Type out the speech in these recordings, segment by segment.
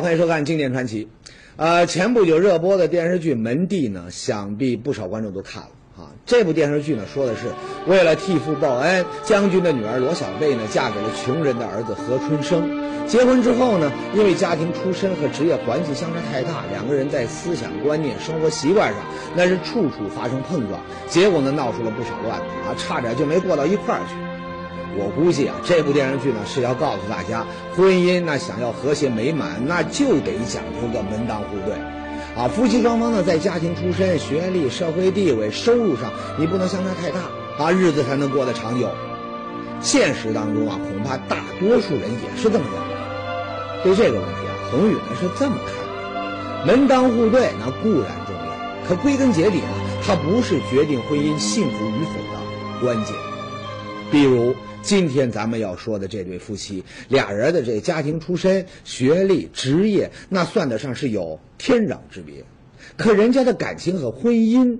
欢迎收看《经典传奇》。呃，前不久热播的电视剧《门第》呢，想必不少观众都看了啊。这部电视剧呢，说的是为了替父报恩，将军的女儿罗小贝呢，嫁给了穷人的儿子何春生。结婚之后呢，因为家庭出身和职业环境相差太大，两个人在思想观念、生活习惯上那是处处发生碰撞，结果呢，闹出了不少乱子啊，差点就没过到一块儿去。我估计啊，这部电视剧呢是要告诉大家，婚姻那想要和谐美满，那就得讲究个门当户对，啊，夫妻双方呢在家庭出身、学历、社会地位、收入上，你不能相差太大，啊，日子才能过得长久。现实当中啊，恐怕大多数人也是这么认为。对这个问题啊，宏宇呢是这么看的：门当户对那固然重要，可归根结底呢，它不是决定婚姻幸福与否的关键。比如今天咱们要说的这对夫妻，俩人的这家庭出身、学历、职业，那算得上是有天壤之别。可人家的感情和婚姻，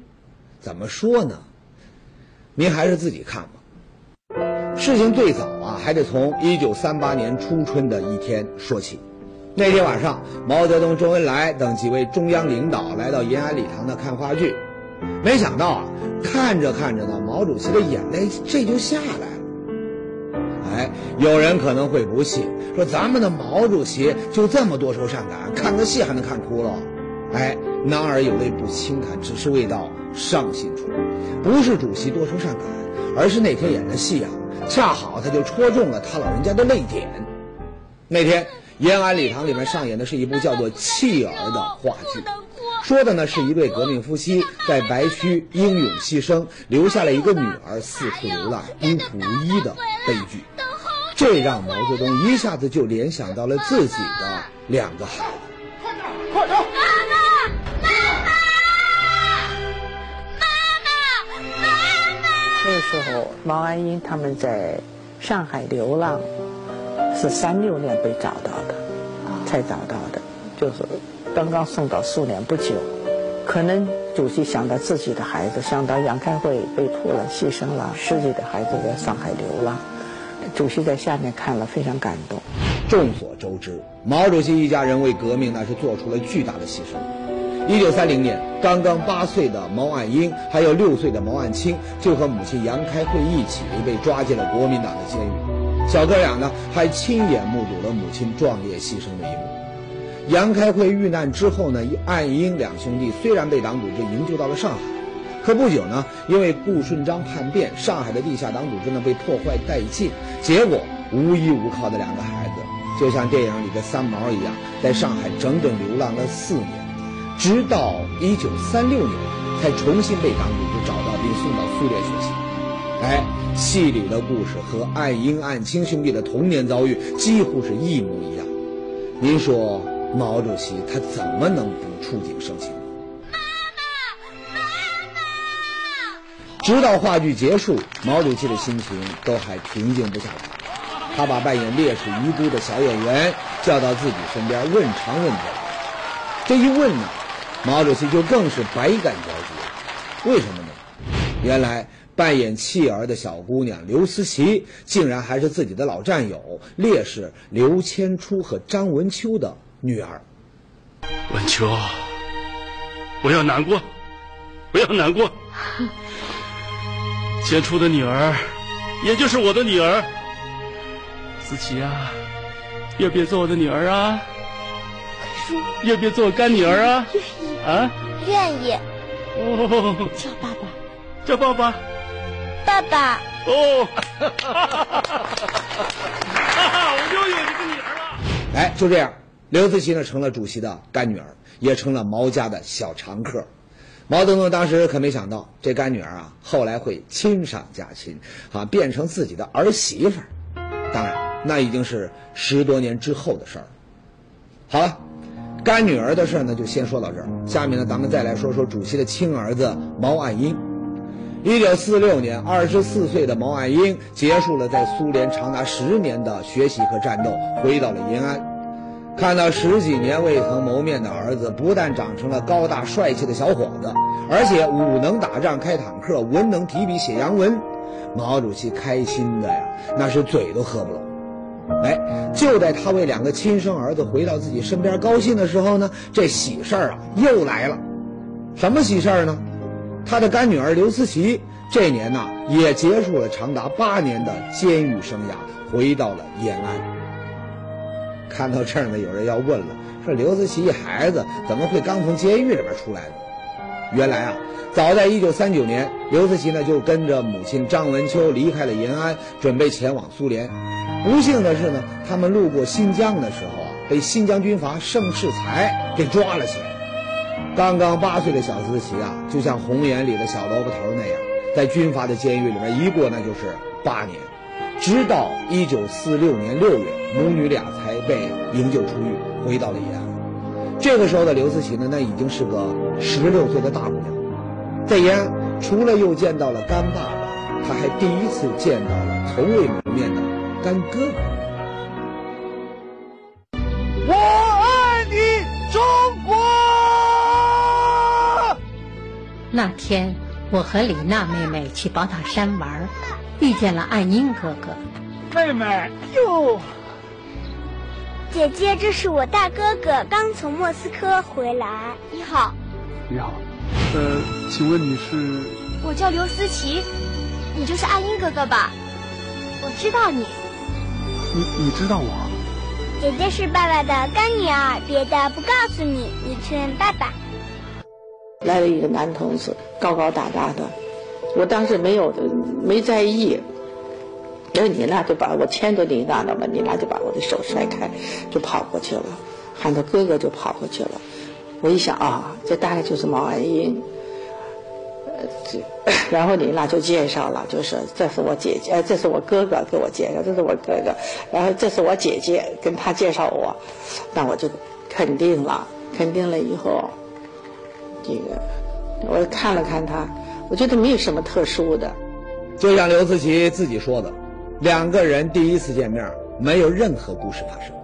怎么说呢？您还是自己看吧。事情最早啊，还得从一九三八年初春的一天说起。那天晚上，毛泽东、周恩来等几位中央领导来到延安礼堂呢看话剧，没想到啊，看着看着呢，毛主席的眼泪这就下来了。哎，有人可能会不信，说咱们的毛主席就这么多愁善感，看个戏还能看哭了？哎，男儿有泪不轻弹，只是未到伤心处。不是主席多愁善感，而是那天演的戏啊。恰好他就戳中了他老人家的泪点。那天延安礼堂里面上演的是一部叫做《弃儿》的话剧，说的呢是一对革命夫妻在白区英勇牺牲，留下了一个女儿四处流浪、孤苦无依的悲剧。这让毛泽东一下子就联想到了自己的两个孩子。快点，快点！那时候，毛岸英他们在上海流浪，是三六年被找到的，才找到的，就是刚刚送到苏联不久。可能主席想到自己的孩子，想到杨开慧被迫了、牺牲了，自己的孩子在上海流浪，主席在下面看了非常感动。众所周知，毛主席一家人为革命那是做出了巨大的牺牲。一九三零年，刚刚八岁的毛岸英，还有六岁的毛岸青，就和母亲杨开慧一起被抓进了国民党的监狱。小哥俩呢，还亲眼目睹了母亲壮烈牺牲的一幕。杨开慧遇难之后呢，岸英两兄弟虽然被党组织营救到了上海，可不久呢，因为顾顺章叛变，上海的地下党组织呢被破坏殆尽，结果无依无靠的两个孩子，就像电影里的三毛一样，在上海整整流浪了四年。直到一九三六年，才重新被党组织找到并送到苏联学习。哎，戏里的故事和岸英、岸青兄弟的童年遭遇几乎是一模一样。您说毛主席他怎么能不触景生情？直到话剧结束，毛主席的心情都还平静不下来。他把扮演烈士遗孤的小演员叫到自己身边，问长问短。这一问呢？毛主席就更是百感交集，为什么呢？原来扮演弃儿的小姑娘刘思琪，竟然还是自己的老战友烈士刘千初和张文秋的女儿。文秋，不要难过，不要难过。千初的女儿，也就是我的女儿。思琪啊，愿不要做我的女儿啊？要不要做我干女儿啊？愿意啊，愿意。哦，叫爸爸，叫爸爸，爸爸。哦，哈哈哈哈哈！我又有一个女儿了。哎，就这样，刘思琪呢成了主席的干女儿，也成了毛家的小常客。毛泽东当时可没想到，这干女儿啊，后来会亲上加亲，啊，变成自己的儿媳妇儿。当然，那已经是十多年之后的事儿了。好了。干女儿的事儿呢，就先说到这儿。下面呢，咱们再来说说主席的亲儿子毛岸英。一九四六年，二十四岁的毛岸英结束了在苏联长达十年的学习和战斗，回到了延安。看到十几年未曾谋面的儿子，不但长成了高大帅气的小伙子，而且武能打仗、开坦克，文能提笔写洋文，毛主席开心的呀，那是嘴都合不拢。哎，就在他为两个亲生儿子回到自己身边高兴的时候呢，这喜事儿啊又来了。什么喜事儿呢？他的干女儿刘思琪这年呐也结束了长达八年的监狱生涯，回到了延安。看到这儿呢，有人要问了：说刘思齐一孩子怎么会刚从监狱里边出来呢？原来啊，早在一九三九年，刘思齐呢就跟着母亲张文秋离开了延安，准备前往苏联。不幸的是呢，他们路过新疆的时候啊，被新疆军阀盛世才给抓了起来。刚刚八岁的小思琪啊，就像红岩里的小萝卜头那样，在军阀的监狱里面一过那就是八年，直到一九四六年六月，母女俩才被营救出狱，回到了延安。这个时候的刘思琪呢，那已经是个十六岁的大姑娘，在延安除了又见到了干爸爸，她还第一次见到了从未谋面的干哥哥。我爱你，中国！那天，我和李娜妹妹去宝塔山玩，遇见了爱英哥哥。妹妹哟，姐姐，这是我大哥哥，刚从莫斯科回来。你好，你好，呃，请问你是？我叫刘思琪，你就是爱英哥哥吧？我知道你。你你知道我？姐姐是爸爸的干女儿，别的不告诉你，你去问爸爸。来了一个男同志，高高大大的，我当时没有没在意，然后你那就把我牵着你娜了嘛，你那就把我的手甩开，就跑过去了，喊他哥哥就跑过去了。我一想啊，这大概就是毛岸英。呃，然后你那就介绍了，就是这是我姐姐，这是我哥哥给我介绍，这是我哥哥，然后这是我姐姐跟他介绍我，那我就肯定了，肯定了以后。这个，我看了看他，我觉得没有什么特殊的。就像刘思琪自己说的，两个人第一次见面，没有任何故事发生。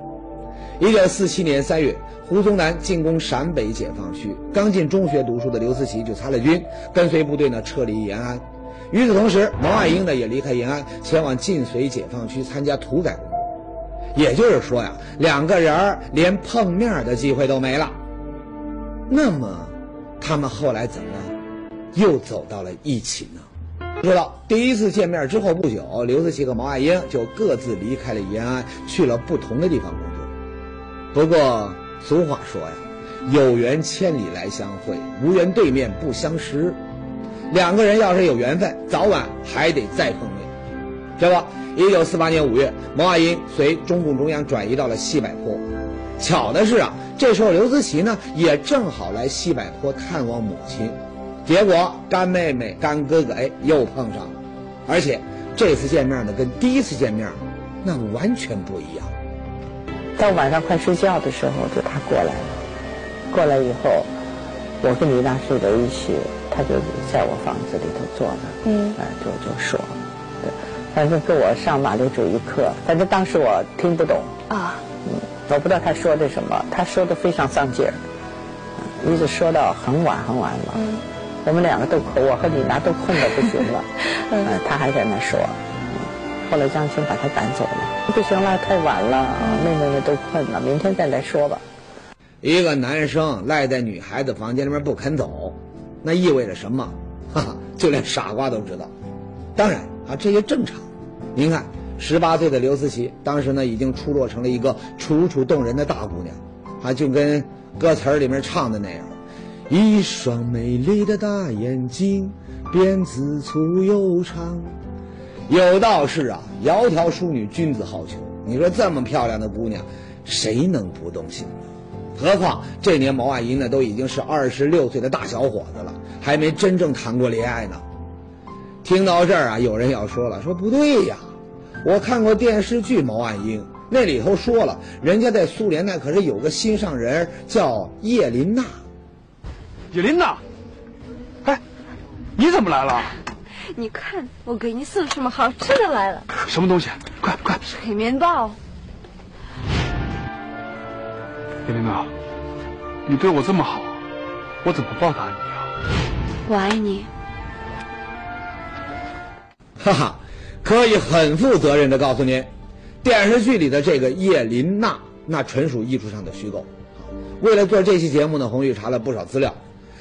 一九四七年三月，胡宗南进攻陕北解放区，刚进中学读书的刘思琪就参了军，跟随部队呢撤离延安。与此同时，毛岸英呢也离开延安，前往晋绥解放区参加土改工作。也就是说呀，两个人连碰面的机会都没了。那么。他们后来怎么又走到了一起呢？不知道第一次见面之后不久，刘思琪和毛岸英就各自离开了延安，去了不同的地方工作。不过俗话说呀，有缘千里来相会，无缘对面不相识。两个人要是有缘分，早晚还得再碰面。这不，一九四八年五月，毛岸英随中共中央转移到了西柏坡。巧的是啊。这时候，刘思琪呢也正好来西柏坡探望母亲，结果干妹妹、干哥哥哎又碰上了，而且这次见面呢跟第一次见面那完全不一样。到晚上快睡觉的时候，就他过来了，过来以后，我跟李娜睡在一起，他就在我房子里头坐着，嗯，哎，就就说，对，反正跟我上马列主义课，反正当时我听不懂啊。我不知道他说的什么，他说的非常上劲儿，一直说到很晚很晚了。嗯，我们两个都困，我和李娜都困得不行了。嗯，他还在那说。后来张青把他赶走了。不行了，太晚了，妹妹们都困了，明天再来说吧。一个男生赖在女孩子房间里面不肯走，那意味着什么？哈哈，就连傻瓜都知道。当然啊，这也正常。您看。十八岁的刘思琪，当时呢已经出落成了一个楚楚动人的大姑娘，啊，就跟歌词里面唱的那样，一双美丽的大眼睛，辫子粗又长。有道是啊，窈窕淑女，君子好逑。你说这么漂亮的姑娘，谁能不动心？何况这年毛岸英呢都已经是二十六岁的大小伙子了，还没真正谈过恋爱呢。听到这儿啊，有人要说了，说不对呀。我看过电视剧《毛岸英》，那里头说了，人家在苏联那可是有个心上人叫叶琳娜。叶琳娜，哎，你怎么来了？你看，我给你送什么好吃的来了？什么东西？快快！是黑面包。叶琳娜，你对我这么好，我怎么报答你啊？我爱你。哈哈。可以很负责任的告诉您，电视剧里的这个叶琳娜，那纯属艺术上的虚构。为了做这期节目呢，红玉查了不少资料。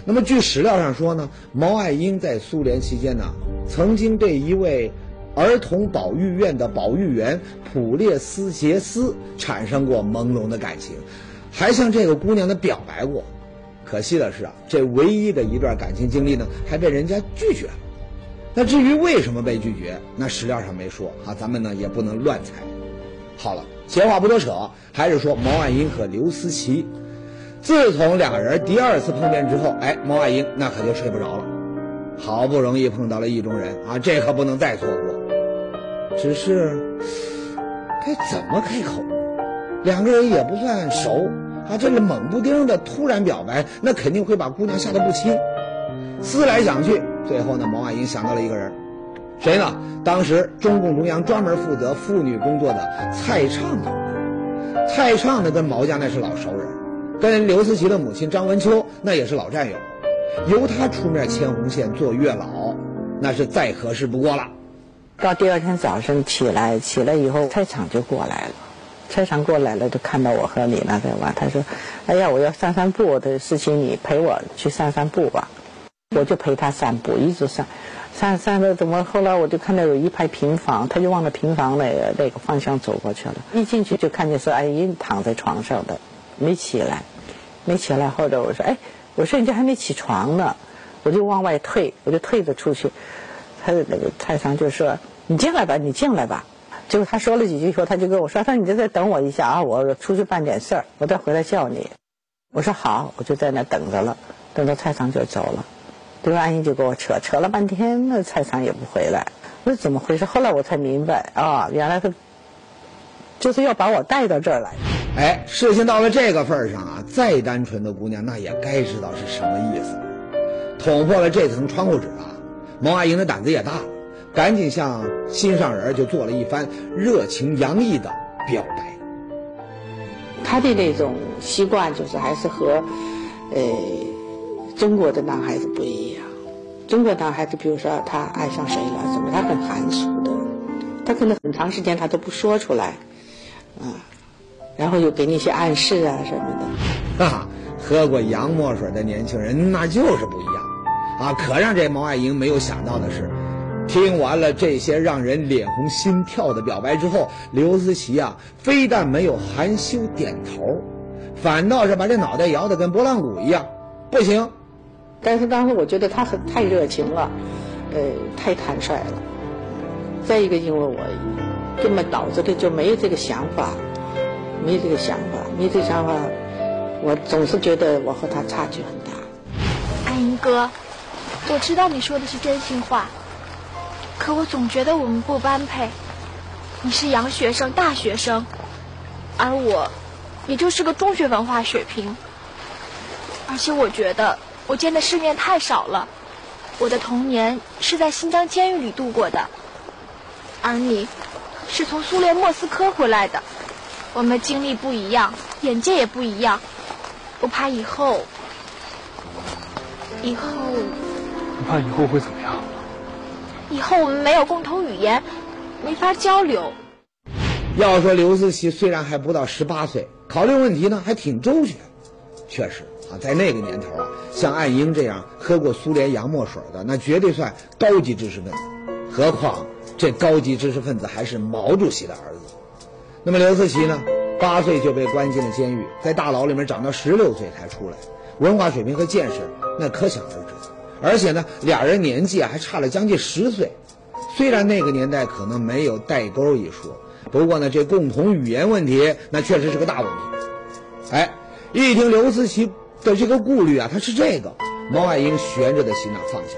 那么据史料上说呢，毛爱英在苏联期间呢，曾经对一位儿童保育院的保育员普列斯杰斯产生过朦胧的感情，还向这个姑娘的表白过。可惜的是啊，这唯一的一段感情经历呢，还被人家拒绝了。那至于为什么被拒绝，那史料上没说啊，咱们呢也不能乱猜。好了，闲话不多扯，还是说毛岸英和刘思齐。自从俩人第二次碰面之后，哎，毛岸英那可就睡不着了。好不容易碰到了意中人啊，这可不能再错过。只是该怎么开口？两个人也不算熟啊，这个猛不丁的突然表白，那肯定会把姑娘吓得不轻。思来想去。最后呢，毛岸英想到了一个人，谁呢？当时中共中央专门负责妇女工作的蔡畅同志。蔡畅呢，跟毛家那是老熟人，跟刘思齐的母亲张文秋那也是老战友，由他出面牵红线做月老，那是再合适不过了。到第二天早上起来，起来以后，蔡畅就过来了。蔡畅过来了，就看到我和李娜在玩，他说：“哎呀，我要散散步的事情，你陪我去散散步吧。”我就陪他散步，一直散，散散的怎么？后来我就看到有一排平房，他就往那平房那个那个方向走过去了。一进去就看见是阿英躺在床上的，没起来，没起来。后来我说：“哎，我说人家还没起床呢。”我就往外退，我就退着出去。他的那个太常就说：“你进来吧，你进来吧。”结果他说了几句以后，他就跟我说：“他说你在这等我一下啊，我出去办点事儿，我再回来叫你。”我说：“好。”我就在那等着了，等到蔡常就走了。刘阿姨就给我扯扯了半天，那蔡常也不回来，那怎么回事？后来我才明白啊，原来他就是要把我带到这儿来。哎，事情到了这个份上啊，再单纯的姑娘那也该知道是什么意思。捅破了这层窗户纸啊，毛阿英的胆子也大了，赶紧向心上人就做了一番热情洋溢的表白。他的那种习惯就是还是和，呃。中国的男孩子不一样，中国男孩子，比如说他爱上谁了，怎么他很含蓄的，他可能很长时间他都不说出来，啊，然后又给你一些暗示啊什么的。哈，喝过洋墨水的年轻人那就是不一样，啊，可让这毛爱英没有想到的是，听完了这些让人脸红心跳的表白之后，刘思齐啊，非但没有含羞点头，反倒是把这脑袋摇得跟拨浪鼓一样，不行。但是当时我觉得他很太热情了，呃，太坦率了。再一个，因为我根本脑子里就没有这个想法，没这个想法，没这个想法，我总是觉得我和他差距很大。安英哥，我知道你说的是真心话，可我总觉得我们不般配。你是洋学生、大学生，而我，也就是个中学文化水平。而且我觉得。我见的世面太少了，我的童年是在新疆监狱里度过的，而你，是从苏联莫斯科回来的，我们经历不一样，眼界也不一样，我怕以后，以后，你怕以后会怎么样？以后我们没有共同语言，没法交流。要说刘思齐虽然还不到十八岁，考虑问题呢还挺周全，确实。啊，在那个年头啊，像岸英这样喝过苏联洋墨水的，那绝对算高级知识分子。何况这高级知识分子还是毛主席的儿子。那么刘思齐呢，八岁就被关进了监狱，在大牢里面长到十六岁才出来，文化水平和见识那可想而知。而且呢，俩人年纪啊还差了将近十岁。虽然那个年代可能没有代沟一说，不过呢，这共同语言问题那确实是个大问题。哎，一听刘思齐。的这个顾虑啊，他是这个，毛爱英悬着的心呐放下，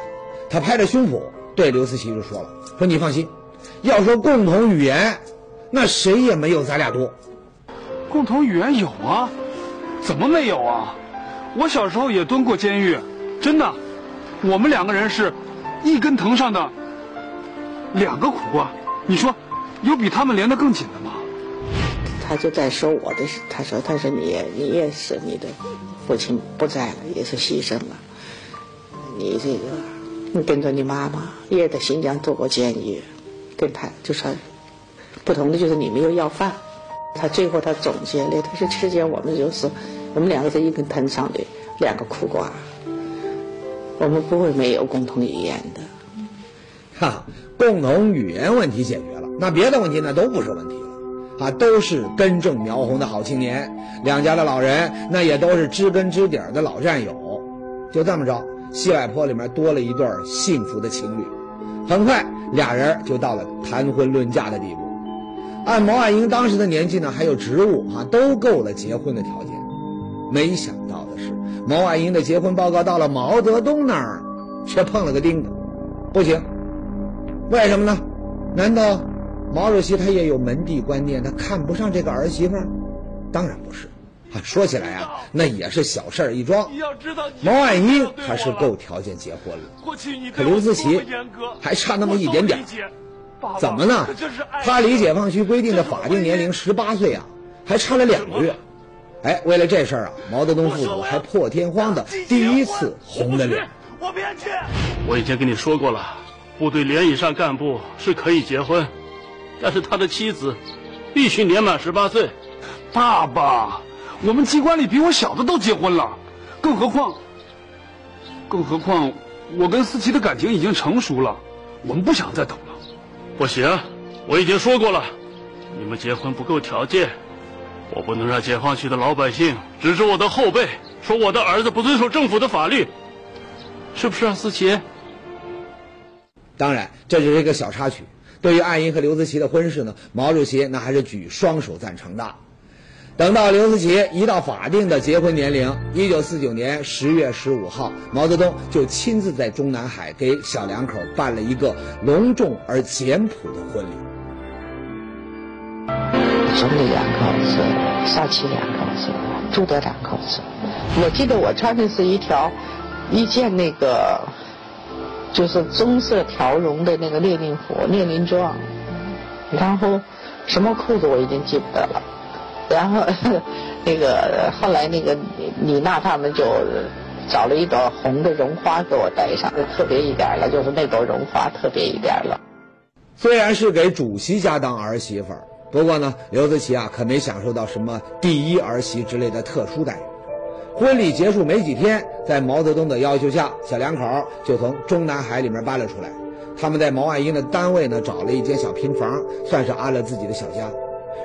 他拍着胸脯对刘思齐就说了：“说你放心，要说共同语言，那谁也没有咱俩多。共同语言有啊，怎么没有啊？我小时候也蹲过监狱，真的，我们两个人是一根藤上的两个苦瓜，你说有比他们连得更紧的吗？”他就在说我的，他说他说你你也是你的。父亲不在了，也是牺牲了。你这个，你跟着你妈妈也在新疆做过监狱，跟他就说不同的就是你没有要饭。他最后他总结了，他说：“之间我们就是我们两个是一根藤上的两个苦瓜，我们不会没有共同语言的。”哈，共同语言问题解决了，那别的问题那都不是问题，啊，都是根正苗红的好青年，两家的老人那也都是知根知底的老战友，就这么着，西外坡里面多了一对幸福的情侣，很快俩人就到了谈婚论嫁的地步。按毛岸英当时的年纪呢，还有职务哈，都够了结婚的条件。没想到的是，毛岸英的结婚报告到了毛泽东那儿，却碰了个钉子，不行。为什么呢？难道毛主席他也有门第观念，他看不上这个儿媳妇？当然不是。啊，说起来啊，那也是小事儿一桩。毛岸英他是够条件结婚了，可刘思齐还差那么一点点。怎么呢？他离解放区规定的法定年龄十八岁啊，还差了两个月。哎，为了这事儿啊，毛泽东父子还破天荒的第一次红了脸。我不去。我以前跟你说过了，部队连以上干部是可以结婚，但是他的妻子必须年满十八岁。爸爸，我们机关里比我小的都结婚了，更何况，更何况我跟思琪的感情已经成熟了，我们不想再等了。不行，我已经说过了，你们结婚不够条件，我不能让解放区的老百姓指着我的后背说我的儿子不遵守政府的法律，是不是啊，思琪？当然，这只是一个小插曲。对于岸英和刘思齐的婚事呢，毛主席那还是举双手赞成的。等到刘思齐一到法定的结婚年龄，一九四九年十月十五号，毛泽东就亲自在中南海给小两口办了一个隆重而简朴的婚礼。兄弟两口子，少奇两口子，朱德两口子。我记得我穿的是一条一件那个就是棕色条绒的那个列宁服、列宁装，然后什么裤子我已经记不得了。然后，那个后来那个李李娜他们就找了一朵红的绒花给我戴上，特别一点了，就是那朵绒花特别一点了。虽然是给主席家当儿媳妇儿，不过呢，刘子琪啊可没享受到什么第一儿媳之类的特殊待遇。婚礼结束没几天，在毛泽东的要求下，小两口就从中南海里面搬了出来。他们在毛岸英的单位呢找了一间小平房，算是安了自己的小家。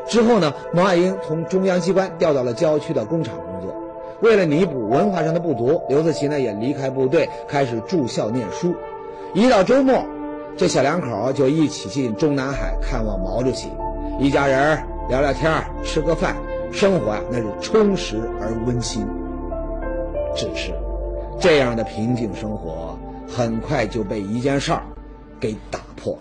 之后呢，毛岸英从中央机关调到了郊区的工厂工作。为了弥补文化上的不足，刘思齐呢也离开部队，开始住校念书。一到周末，这小两口就一起进中南海看望毛主席，一家人聊聊天，吃个饭，生活啊那是充实而温馨。只是，这样的平静生活很快就被一件事儿给打破了。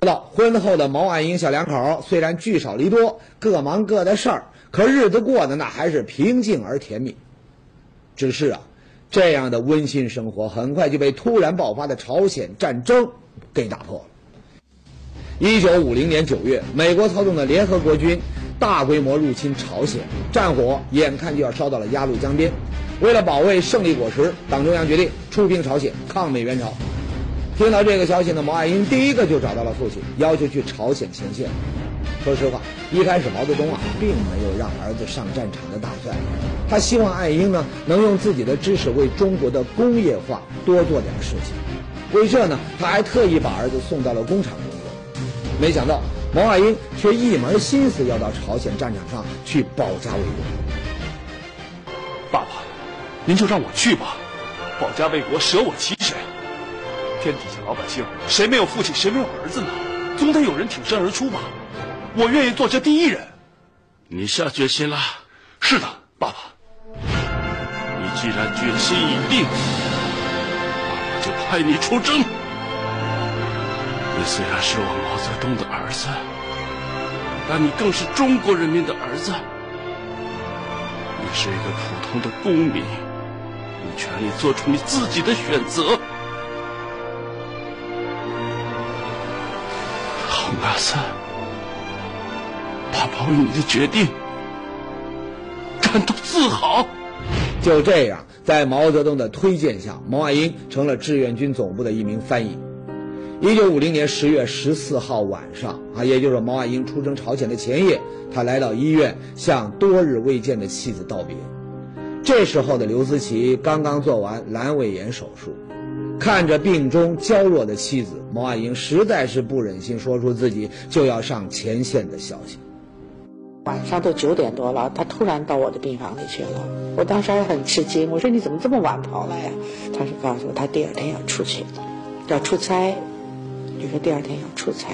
到婚后的毛岸英小两口虽然聚少离多，各忙各的事儿，可日子过得那还是平静而甜蜜。只是啊，这样的温馨生活很快就被突然爆发的朝鲜战争给打破了。一九五零年九月，美国操纵的联合国军大规模入侵朝鲜，战火眼看就要烧到了鸭绿江边。为了保卫胜利果实，党中央决定出兵朝鲜，抗美援朝。听到这个消息呢，毛岸英第一个就找到了父亲，要求去朝鲜前线。说实话，一开始毛泽东啊，并没有让儿子上战场的打算，他希望岸英呢能用自己的知识为中国的工业化多做点事情。为这呢，他还特意把儿子送到了工厂工作。没想到，毛岸英却一门心思要到朝鲜战场上去保家卫国。爸爸，您就让我去吧，保家卫国，舍我其谁？天底下老百姓，谁没有父亲，谁没有儿子呢？总得有人挺身而出吧。我愿意做这第一人。你下决心了？是的，爸爸。你既然决心已定，爸爸就派你出征。你虽然是我毛毛泽东的儿子，但你更是中国人民的儿子。你是一个普通的公民，有权利做出你自己的选择。阿三，爸爸为你的决定感到自豪。就这样，在毛泽东的推荐下，毛岸英成了志愿军总部的一名翻译。一九五零年十月十四号晚上啊，也就是毛岸英出征朝鲜的前夜，他来到医院向多日未见的妻子道别。这时候的刘思齐刚刚做完阑尾炎手术，看着病中娇弱的妻子，毛岸英实在是不忍心说出自己就要上前线的消息。晚上都九点多了，他突然到我的病房里去了，我当时还很吃惊，我说你怎么这么晚跑来呀？他是告诉我他第二天要出去，要出差，就说第二天要出差，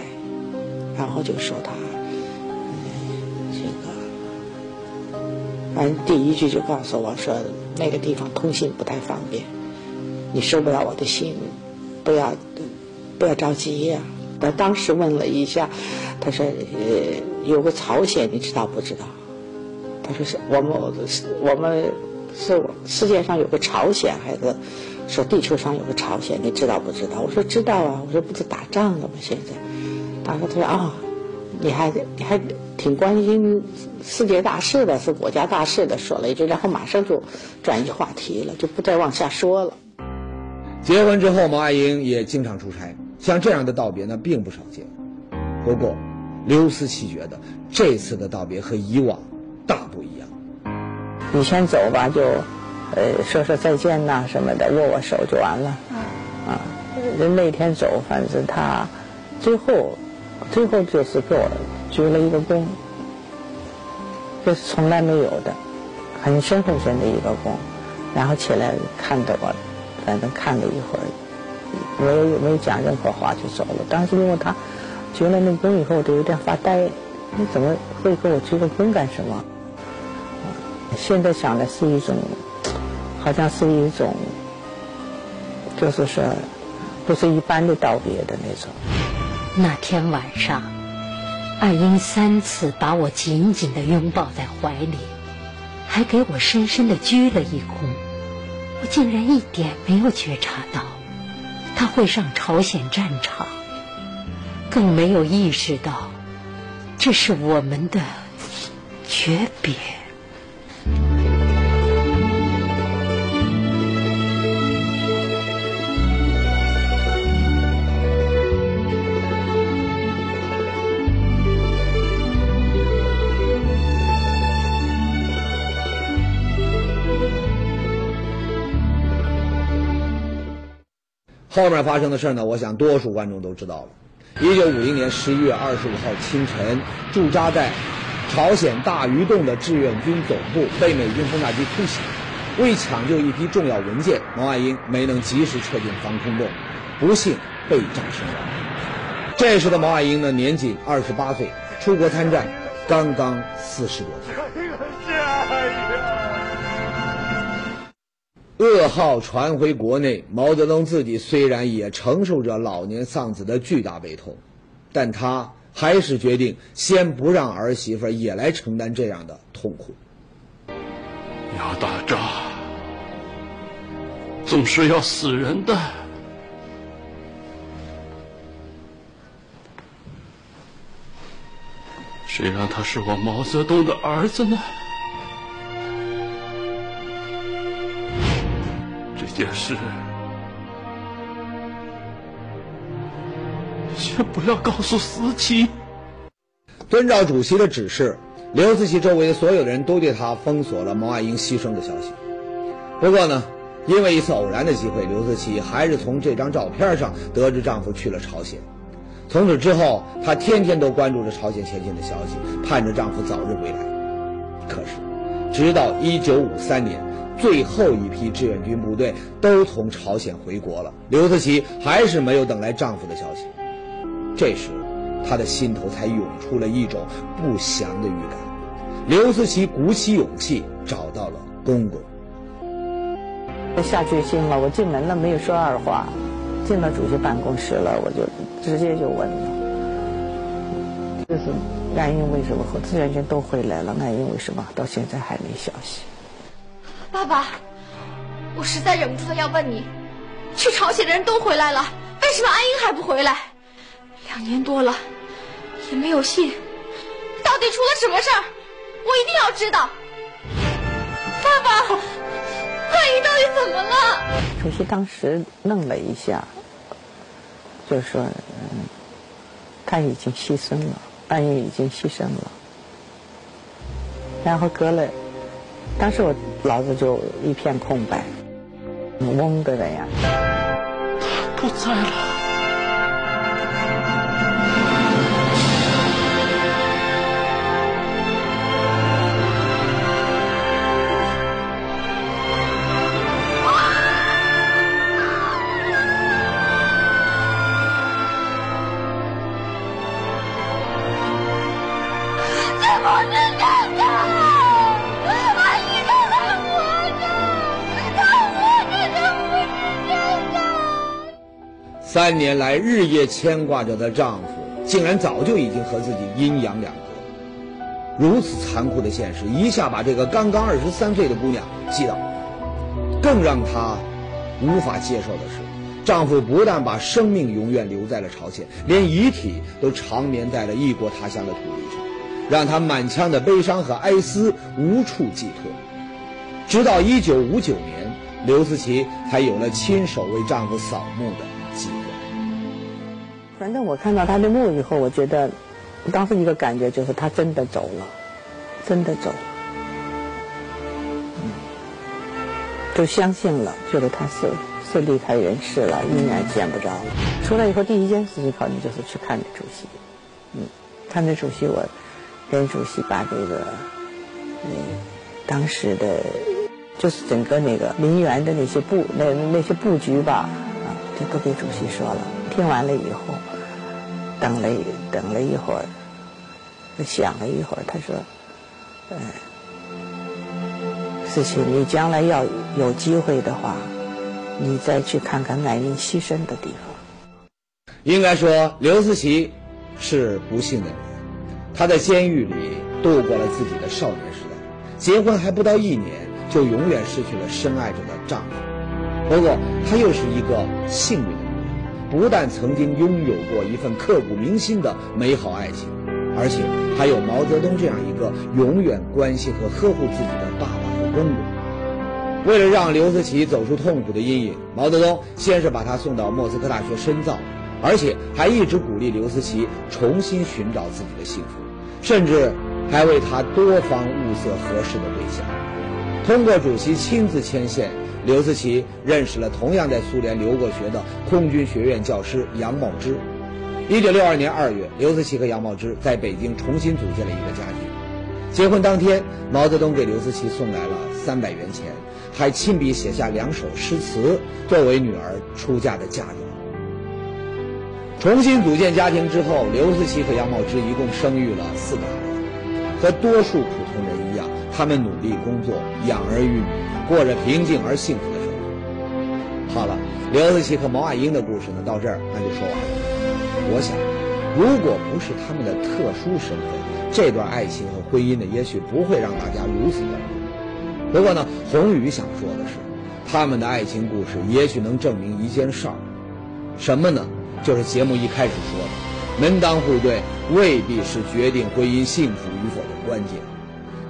然后就说他，嗯，这个，反正第一句就告诉我说那个地方通信不太方便，你收不了我的信，不要不要着急呀。他当时问了一下，他说呃。有个朝鲜，你知道不知道？他说是我们我们是世界上有个朝鲜，还是说地球上有个朝鲜？你知道不知道？我说知道啊。我说不是打仗了吗？现在，他说他说啊，你还你还挺关心世界大事的，是国家大事的。说了一句，然后马上就转移话题了，就不再往下说了。结婚之后，毛岸英也经常出差，像这样的道别呢，并不少见。不过。刘思齐觉得这次的道别和以往大不一样。你先走吧，就呃说说再见呐什么的，握握手就完了。啊，人那天走，反正他最后最后就是给我鞠了一个躬，这是从来没有的，很深很深的一个躬，然后起来看着我，反正看了一会儿，没有没有讲任何话就走了。当时因为他。鞠了那躬以后，我都有点发呆。你怎么会给我鞠个躬干什么？现在想的是一种，好像是一种，就是说，不是一般的道别的那种。那天晚上，岸英三次把我紧紧的拥抱在怀里，还给我深深的鞠了一躬。我竟然一点没有觉察到，他会上朝鲜战场。更没有意识到，这是我们的诀别。后面发生的事呢，我想多数观众都知道了。一九五零年十一月二十五号清晨，驻扎在朝鲜大鱼洞的志愿军总部被美军轰炸机突袭。为抢救一批重要文件，毛岸英没能及时撤进防空洞，不幸被炸身亡。这时的毛岸英呢，年仅二十八岁，出国参战刚刚四十多天。噩耗传回国内，毛泽东自己虽然也承受着老年丧子的巨大悲痛，但他还是决定先不让儿媳妇也来承担这样的痛苦。要打仗，总是要死人的。谁让他是我毛泽东的儿子呢？也是，先不要告诉思琪。遵照主席的指示，刘思齐周围所有的人都对他封锁了毛岸英牺牲的消息。不过呢，因为一次偶然的机会，刘思齐还是从这张照片上得知丈夫去了朝鲜。从此之后，她天天都关注着朝鲜前线的消息，盼着丈夫早日归来。可是，直到一九五三年。最后一批志愿军部队都从朝鲜回国了，刘思齐还是没有等来丈夫的消息。这时，她的心头才涌出了一种不祥的预感。刘思齐鼓起勇气找到了公公。我下决心了，我进门了，没有说二话，进到主席办公室了，我就直接就问了：“就是岸英为什么和志愿军都回来了？岸英为什么到现在还没消息？”爸爸，我实在忍不住的要问你，去朝鲜的人都回来了，为什么安英还不回来？两年多了，也没有信，到底出了什么事儿？我一定要知道。爸爸，安英到底怎么了？主席当时愣了一下，就是说，嗯，他已经牺牲了，半夜已经牺牲了。然后隔了，当时我脑子就一片空白，懵的那样。不在了。三年来日夜牵挂着的丈夫，竟然早就已经和自己阴阳两隔。如此残酷的现实，一下把这个刚刚二十三岁的姑娘击倒。更让她无法接受的是，丈夫不但把生命永远留在了朝鲜，连遗体都长眠在了异国他乡的土地上，让她满腔的悲伤和哀思无处寄托。直到一九五九年，刘思齐才有了亲手为丈夫扫墓的。反正我看到他的墓以后，我觉得，当时一个感觉就是他真的走了，真的走了，嗯，就相信了，觉得他是是离开人世了，永远见不着了。出来以后，第一件事情考虑就是去看主席，嗯，看那主席，我跟主席把这个，嗯，当时的，就是整个那个陵园的那些布那那些布局吧。啊就都给主席说了，听完了以后，等了等了一会儿，想了一会儿，他说：“嗯，思琪你将来要有机会的话，你再去看看爱英牺牲的地方。”应该说，刘思齐是不幸的人，她在监狱里度过了自己的少年时代，结婚还不到一年，就永远失去了深爱着的丈夫。不过，她又是一个幸运的，不但曾经拥有过一份刻骨铭心的美好爱情，而且还有毛泽东这样一个永远关心和呵护自己的爸爸和公公。为了让刘思齐走出痛苦的阴影，毛泽东先是把他送到莫斯科大学深造，而且还一直鼓励刘思齐重新寻找自己的幸福，甚至还为他多方物色合适的对象。通过主席亲自牵线。刘思齐认识了同样在苏联留过学的空军学院教师杨茂之。一九六二年二月，刘思齐和杨茂之在北京重新组建了一个家庭。结婚当天，毛泽东给刘思齐送来了三百元钱，还亲笔写下两首诗词作为女儿出嫁的嫁妆。重新组建家庭之后，刘思齐和杨茂之一共生育了四个孩子。和多数普通人一，他们努力工作，养儿育女。过着平静而幸福的生活。好了，刘思齐和毛爱英的故事呢，到这儿那就说完了。我想，如果不是他们的特殊身份，这段爱情和婚姻呢，也许不会让大家如此关注。不过呢，宏宇想说的是，他们的爱情故事也许能证明一件事儿，什么呢？就是节目一开始说的，门当户对未必是决定婚姻幸福与否的关键。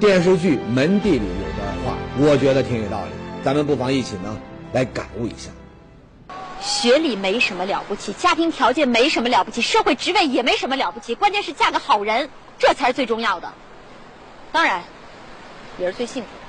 电视剧《门第》里有段话，我觉得挺有道理，咱们不妨一起呢来感悟一下。学历没什么了不起，家庭条件没什么了不起，社会职位也没什么了不起，关键是嫁个好人，这才是最重要的。当然，也是最幸福的。